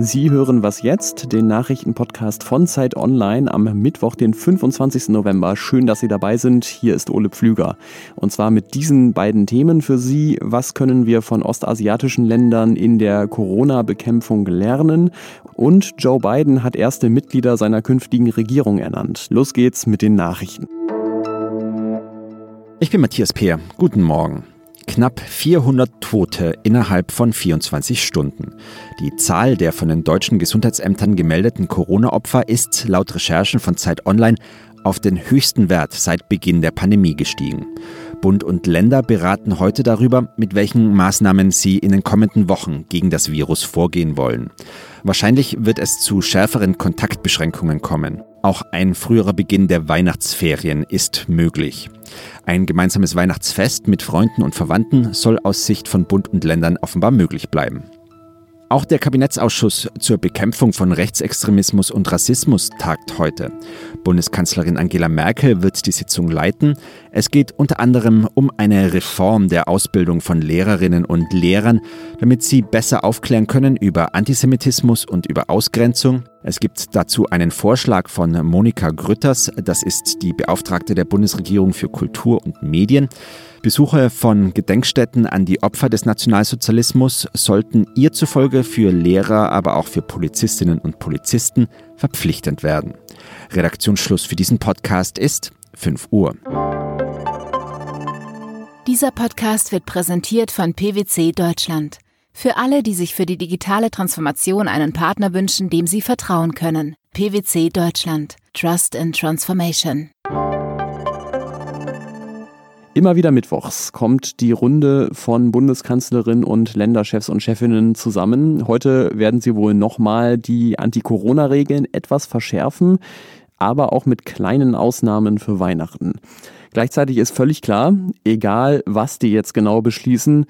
Sie hören was jetzt, den Nachrichtenpodcast von Zeit Online am Mittwoch, den 25. November. Schön, dass Sie dabei sind. Hier ist Ole Pflüger. Und zwar mit diesen beiden Themen für Sie. Was können wir von ostasiatischen Ländern in der Corona-Bekämpfung lernen? Und Joe Biden hat erste Mitglieder seiner künftigen Regierung ernannt. Los geht's mit den Nachrichten. Ich bin Matthias Peer. Guten Morgen. Knapp 400 Tote innerhalb von 24 Stunden. Die Zahl der von den deutschen Gesundheitsämtern gemeldeten Corona-Opfer ist laut Recherchen von Zeit Online auf den höchsten Wert seit Beginn der Pandemie gestiegen. Bund und Länder beraten heute darüber, mit welchen Maßnahmen sie in den kommenden Wochen gegen das Virus vorgehen wollen. Wahrscheinlich wird es zu schärferen Kontaktbeschränkungen kommen. Auch ein früherer Beginn der Weihnachtsferien ist möglich. Ein gemeinsames Weihnachtsfest mit Freunden und Verwandten soll aus Sicht von Bund und Ländern offenbar möglich bleiben. Auch der Kabinettsausschuss zur Bekämpfung von Rechtsextremismus und Rassismus tagt heute. Bundeskanzlerin Angela Merkel wird die Sitzung leiten. Es geht unter anderem um eine Reform der Ausbildung von Lehrerinnen und Lehrern, damit sie besser aufklären können über Antisemitismus und über Ausgrenzung. Es gibt dazu einen Vorschlag von Monika Grütters, das ist die Beauftragte der Bundesregierung für Kultur und Medien. Besuche von Gedenkstätten an die Opfer des Nationalsozialismus sollten ihr zufolge für Lehrer, aber auch für Polizistinnen und Polizisten verpflichtend werden. Redaktionsschluss für diesen Podcast ist 5 Uhr. Dieser Podcast wird präsentiert von PwC Deutschland. Für alle, die sich für die digitale Transformation einen Partner wünschen, dem sie vertrauen können. PwC Deutschland. Trust in Transformation. Immer wieder mittwochs kommt die Runde von Bundeskanzlerin und Länderchefs und Chefinnen zusammen. Heute werden sie wohl nochmal die Anti-Corona-Regeln etwas verschärfen, aber auch mit kleinen Ausnahmen für Weihnachten. Gleichzeitig ist völlig klar, egal was die jetzt genau beschließen,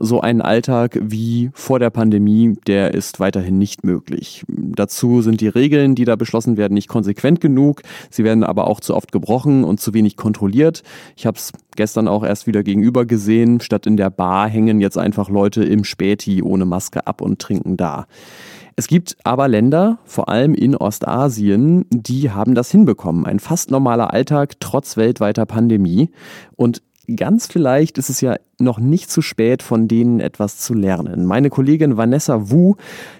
so ein Alltag wie vor der Pandemie, der ist weiterhin nicht möglich. Dazu sind die Regeln, die da beschlossen werden, nicht konsequent genug. Sie werden aber auch zu oft gebrochen und zu wenig kontrolliert. Ich habe es gestern auch erst wieder gegenüber gesehen. Statt in der Bar hängen jetzt einfach Leute im Späti ohne Maske ab und trinken da. Es gibt aber Länder, vor allem in Ostasien, die haben das hinbekommen. Ein fast normaler Alltag trotz weltweiter Pandemie. Und ganz vielleicht ist es ja noch nicht zu spät, von denen etwas zu lernen. Meine Kollegin Vanessa Wu,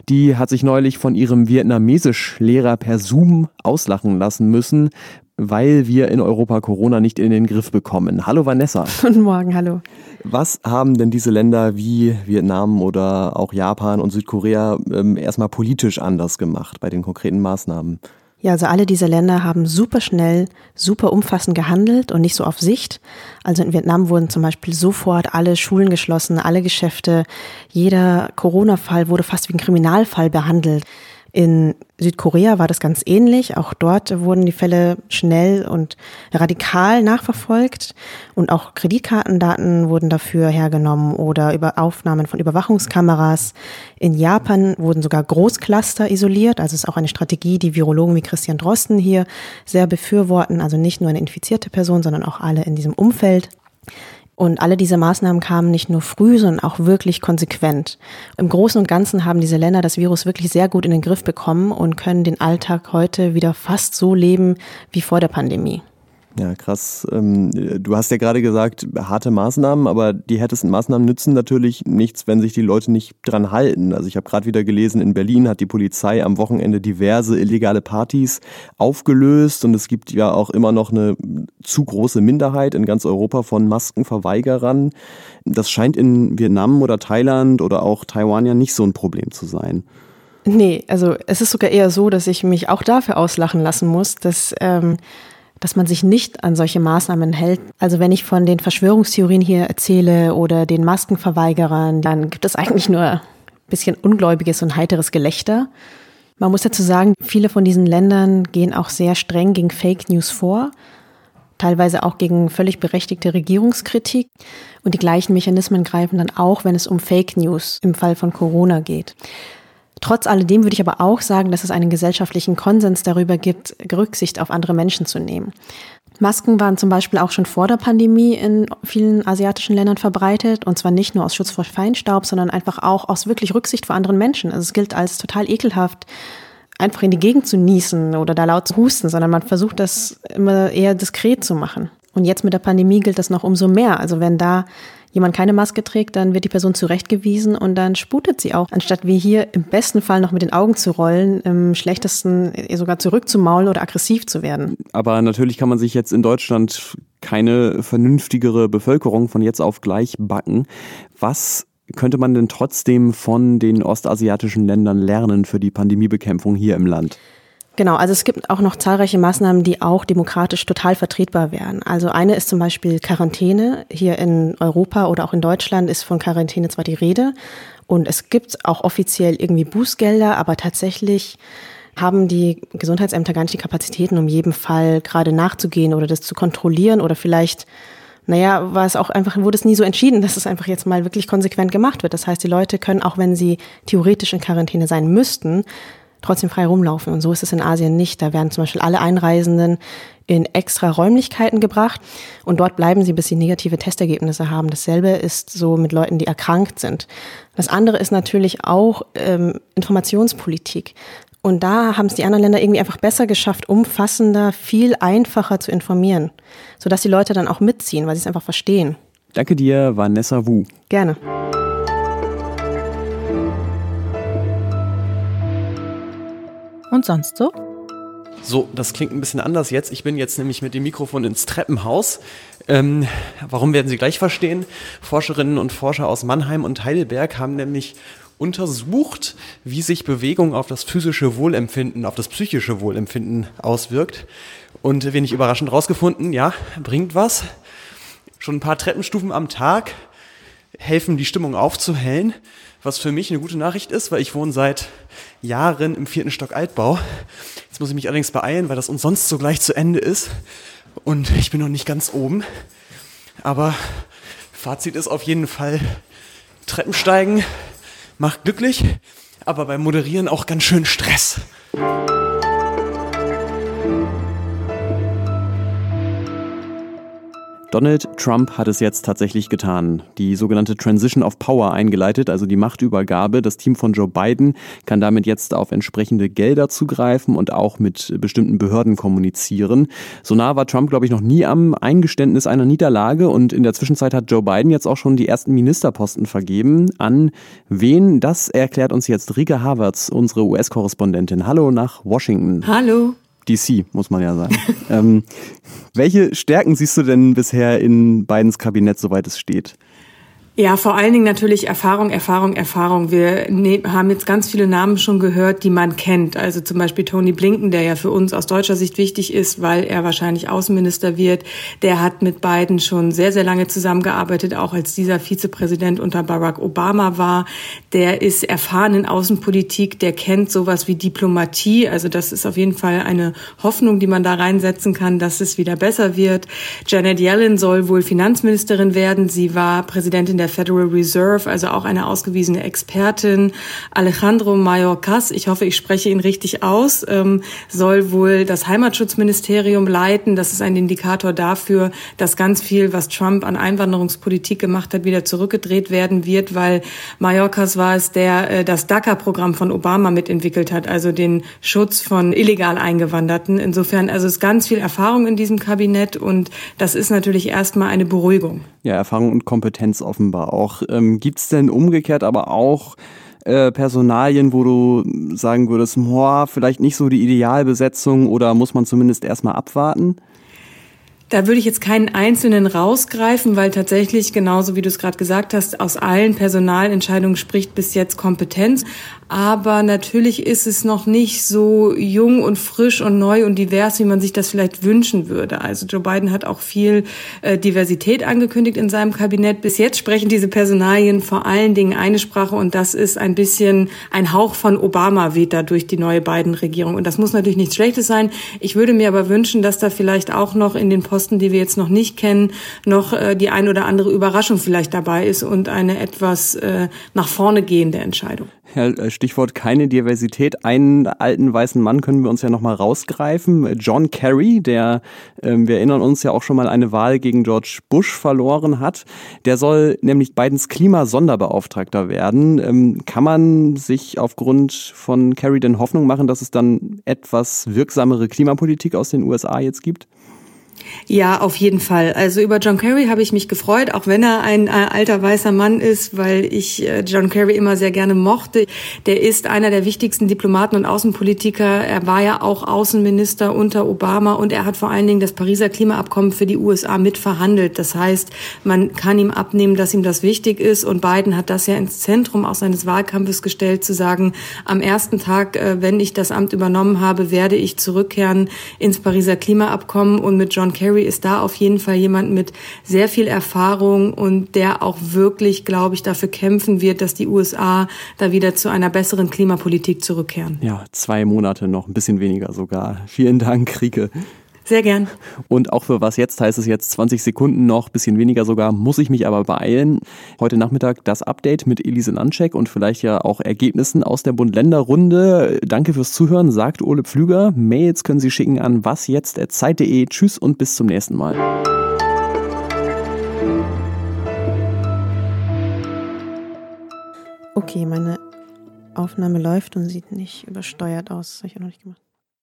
die hat sich neulich von ihrem Vietnamesisch-Lehrer per Zoom auslachen lassen müssen, weil wir in Europa Corona nicht in den Griff bekommen. Hallo Vanessa. Guten Morgen, hallo. Was haben denn diese Länder wie Vietnam oder auch Japan und Südkorea ähm, erstmal politisch anders gemacht bei den konkreten Maßnahmen? Ja, also alle diese Länder haben super schnell, super umfassend gehandelt und nicht so auf Sicht. Also in Vietnam wurden zum Beispiel sofort alle Schulen geschlossen, alle Geschäfte. Jeder Corona-Fall wurde fast wie ein Kriminalfall behandelt. In Südkorea war das ganz ähnlich. Auch dort wurden die Fälle schnell und radikal nachverfolgt und auch Kreditkartendaten wurden dafür hergenommen oder über Aufnahmen von Überwachungskameras. In Japan wurden sogar Großcluster isoliert. Also ist auch eine Strategie, die Virologen wie Christian Drosten hier sehr befürworten. Also nicht nur eine infizierte Person, sondern auch alle in diesem Umfeld. Und alle diese Maßnahmen kamen nicht nur früh, sondern auch wirklich konsequent. Im Großen und Ganzen haben diese Länder das Virus wirklich sehr gut in den Griff bekommen und können den Alltag heute wieder fast so leben wie vor der Pandemie. Ja, krass. Ähm, du hast ja gerade gesagt, harte Maßnahmen, aber die härtesten Maßnahmen nützen natürlich nichts, wenn sich die Leute nicht dran halten. Also ich habe gerade wieder gelesen, in Berlin hat die Polizei am Wochenende diverse illegale Partys aufgelöst und es gibt ja auch immer noch eine zu große Minderheit in ganz Europa von Maskenverweigerern. Das scheint in Vietnam oder Thailand oder auch Taiwan ja nicht so ein Problem zu sein. Nee, also es ist sogar eher so, dass ich mich auch dafür auslachen lassen muss, dass ähm, dass man sich nicht an solche Maßnahmen hält. Also wenn ich von den Verschwörungstheorien hier erzähle oder den Maskenverweigerern, dann gibt es eigentlich nur ein bisschen ungläubiges und heiteres Gelächter. Man muss dazu sagen, viele von diesen Ländern gehen auch sehr streng gegen Fake News vor, teilweise auch gegen völlig berechtigte Regierungskritik. Und die gleichen Mechanismen greifen dann auch, wenn es um Fake News im Fall von Corona geht. Trotz alledem würde ich aber auch sagen, dass es einen gesellschaftlichen Konsens darüber gibt, Rücksicht auf andere Menschen zu nehmen. Masken waren zum Beispiel auch schon vor der Pandemie in vielen asiatischen Ländern verbreitet und zwar nicht nur aus Schutz vor Feinstaub, sondern einfach auch aus wirklich Rücksicht vor anderen Menschen. Also es gilt als total ekelhaft, einfach in die Gegend zu niesen oder da laut zu husten, sondern man versucht das immer eher diskret zu machen. Und jetzt mit der Pandemie gilt das noch umso mehr. Also wenn da jemand keine Maske trägt, dann wird die Person zurechtgewiesen und dann sputet sie auch, anstatt wie hier im besten Fall noch mit den Augen zu rollen, im schlechtesten sogar zurückzumaulen oder aggressiv zu werden. Aber natürlich kann man sich jetzt in Deutschland keine vernünftigere Bevölkerung von jetzt auf gleich backen. Was könnte man denn trotzdem von den ostasiatischen Ländern lernen für die Pandemiebekämpfung hier im Land? Genau, also es gibt auch noch zahlreiche Maßnahmen, die auch demokratisch total vertretbar wären. Also eine ist zum Beispiel Quarantäne. Hier in Europa oder auch in Deutschland ist von Quarantäne zwar die Rede und es gibt auch offiziell irgendwie Bußgelder, aber tatsächlich haben die Gesundheitsämter gar nicht die Kapazitäten, um jedem Fall gerade nachzugehen oder das zu kontrollieren oder vielleicht naja, war es auch einfach, wurde es nie so entschieden, dass es einfach jetzt mal wirklich konsequent gemacht wird. Das heißt, die Leute können, auch wenn sie theoretisch in Quarantäne sein müssten, trotzdem frei rumlaufen. Und so ist es in Asien nicht. Da werden zum Beispiel alle Einreisenden in extra Räumlichkeiten gebracht und dort bleiben sie, bis sie negative Testergebnisse haben. Dasselbe ist so mit Leuten, die erkrankt sind. Das andere ist natürlich auch ähm, Informationspolitik. Und da haben es die anderen Länder irgendwie einfach besser geschafft, umfassender, viel einfacher zu informieren, sodass die Leute dann auch mitziehen, weil sie es einfach verstehen. Danke dir, Vanessa Wu. Gerne. Und sonst so? So, das klingt ein bisschen anders jetzt. Ich bin jetzt nämlich mit dem Mikrofon ins Treppenhaus. Ähm, warum werden Sie gleich verstehen? Forscherinnen und Forscher aus Mannheim und Heidelberg haben nämlich untersucht, wie sich Bewegung auf das physische Wohlempfinden, auf das psychische Wohlempfinden auswirkt. Und wenig überraschend rausgefunden, ja, bringt was. Schon ein paar Treppenstufen am Tag helfen, die Stimmung aufzuhellen was für mich eine gute Nachricht ist, weil ich wohne seit Jahren im vierten Stock Altbau. Jetzt muss ich mich allerdings beeilen, weil das umsonst so gleich zu Ende ist und ich bin noch nicht ganz oben. Aber Fazit ist auf jeden Fall, Treppensteigen macht glücklich, aber beim Moderieren auch ganz schön Stress. Donald Trump hat es jetzt tatsächlich getan. Die sogenannte Transition of Power eingeleitet, also die Machtübergabe. Das Team von Joe Biden kann damit jetzt auf entsprechende Gelder zugreifen und auch mit bestimmten Behörden kommunizieren. So nah war Trump, glaube ich, noch nie am Eingeständnis einer Niederlage und in der Zwischenzeit hat Joe Biden jetzt auch schon die ersten Ministerposten vergeben. An wen? Das erklärt uns jetzt Rika Havertz, unsere US-Korrespondentin. Hallo nach Washington. Hallo. DC, muss man ja sagen. ähm, welche Stärken siehst du denn bisher in Bidens Kabinett, soweit es steht? Ja, vor allen Dingen natürlich Erfahrung, Erfahrung, Erfahrung. Wir ne haben jetzt ganz viele Namen schon gehört, die man kennt. Also zum Beispiel Tony Blinken, der ja für uns aus deutscher Sicht wichtig ist, weil er wahrscheinlich Außenminister wird. Der hat mit Biden schon sehr, sehr lange zusammengearbeitet, auch als dieser Vizepräsident unter Barack Obama war. Der ist erfahren in Außenpolitik, der kennt sowas wie Diplomatie. Also das ist auf jeden Fall eine Hoffnung, die man da reinsetzen kann, dass es wieder besser wird. Janet Yellen soll wohl Finanzministerin werden. Sie war Präsidentin der Federal Reserve, also auch eine ausgewiesene Expertin. Alejandro Mayorkas, ich hoffe, ich spreche ihn richtig aus, ähm, soll wohl das Heimatschutzministerium leiten. Das ist ein Indikator dafür, dass ganz viel, was Trump an Einwanderungspolitik gemacht hat, wieder zurückgedreht werden wird, weil Mayorkas war es, der äh, das DACA-Programm von Obama mitentwickelt hat, also den Schutz von illegal Eingewanderten. Insofern, also ist ganz viel Erfahrung in diesem Kabinett und das ist natürlich erstmal eine Beruhigung. Ja, Erfahrung und Kompetenz offenbar aber auch. Ähm, Gibt es denn umgekehrt aber auch äh, Personalien, wo du sagen würdest, boah, vielleicht nicht so die Idealbesetzung oder muss man zumindest erstmal abwarten? Da würde ich jetzt keinen einzelnen rausgreifen, weil tatsächlich, genauso wie du es gerade gesagt hast, aus allen Personalentscheidungen spricht bis jetzt Kompetenz. Aber natürlich ist es noch nicht so jung und frisch und neu und divers, wie man sich das vielleicht wünschen würde. Also Joe Biden hat auch viel äh, Diversität angekündigt in seinem Kabinett. Bis jetzt sprechen diese Personalien vor allen Dingen eine Sprache und das ist ein bisschen ein Hauch von Obama weht da durch die neue Biden-Regierung. Und das muss natürlich nichts Schlechtes sein. Ich würde mir aber wünschen, dass da vielleicht auch noch in den Posten Posten, die wir jetzt noch nicht kennen, noch äh, die ein oder andere Überraschung vielleicht dabei ist und eine etwas äh, nach vorne gehende Entscheidung. Ja, äh, Stichwort keine Diversität. Einen alten weißen Mann können wir uns ja nochmal rausgreifen. John Kerry, der, ähm, wir erinnern uns ja auch schon mal eine Wahl gegen George Bush verloren hat. Der soll nämlich Bidens Klimasonderbeauftragter werden. Ähm, kann man sich aufgrund von Kerry denn Hoffnung machen, dass es dann etwas wirksamere Klimapolitik aus den USA jetzt gibt? Ja, auf jeden Fall. Also über John Kerry habe ich mich gefreut, auch wenn er ein äh, alter weißer Mann ist, weil ich äh, John Kerry immer sehr gerne mochte. Der ist einer der wichtigsten Diplomaten und Außenpolitiker. Er war ja auch Außenminister unter Obama und er hat vor allen Dingen das Pariser Klimaabkommen für die USA mitverhandelt. Das heißt, man kann ihm abnehmen, dass ihm das wichtig ist und Biden hat das ja ins Zentrum auch seines Wahlkampfes gestellt, zu sagen, am ersten Tag, äh, wenn ich das Amt übernommen habe, werde ich zurückkehren ins Pariser Klimaabkommen und mit John Kerry ist da auf jeden Fall jemand mit sehr viel Erfahrung und der auch wirklich, glaube ich, dafür kämpfen wird, dass die USA da wieder zu einer besseren Klimapolitik zurückkehren. Ja, zwei Monate noch, ein bisschen weniger sogar. Vielen Dank, Rike. Sehr gern. Und auch für was jetzt heißt es jetzt 20 Sekunden noch, bisschen weniger sogar, muss ich mich aber beeilen. Heute Nachmittag das Update mit Elise Landscheck und vielleicht ja auch Ergebnissen aus der Bund-Länder-Runde. Danke fürs Zuhören, sagt Ole Pflüger. Mails können Sie schicken an wasjetzt.zeit.de. Tschüss und bis zum nächsten Mal. Okay, meine Aufnahme läuft und sieht nicht übersteuert aus. Das habe ich auch noch nicht gemacht.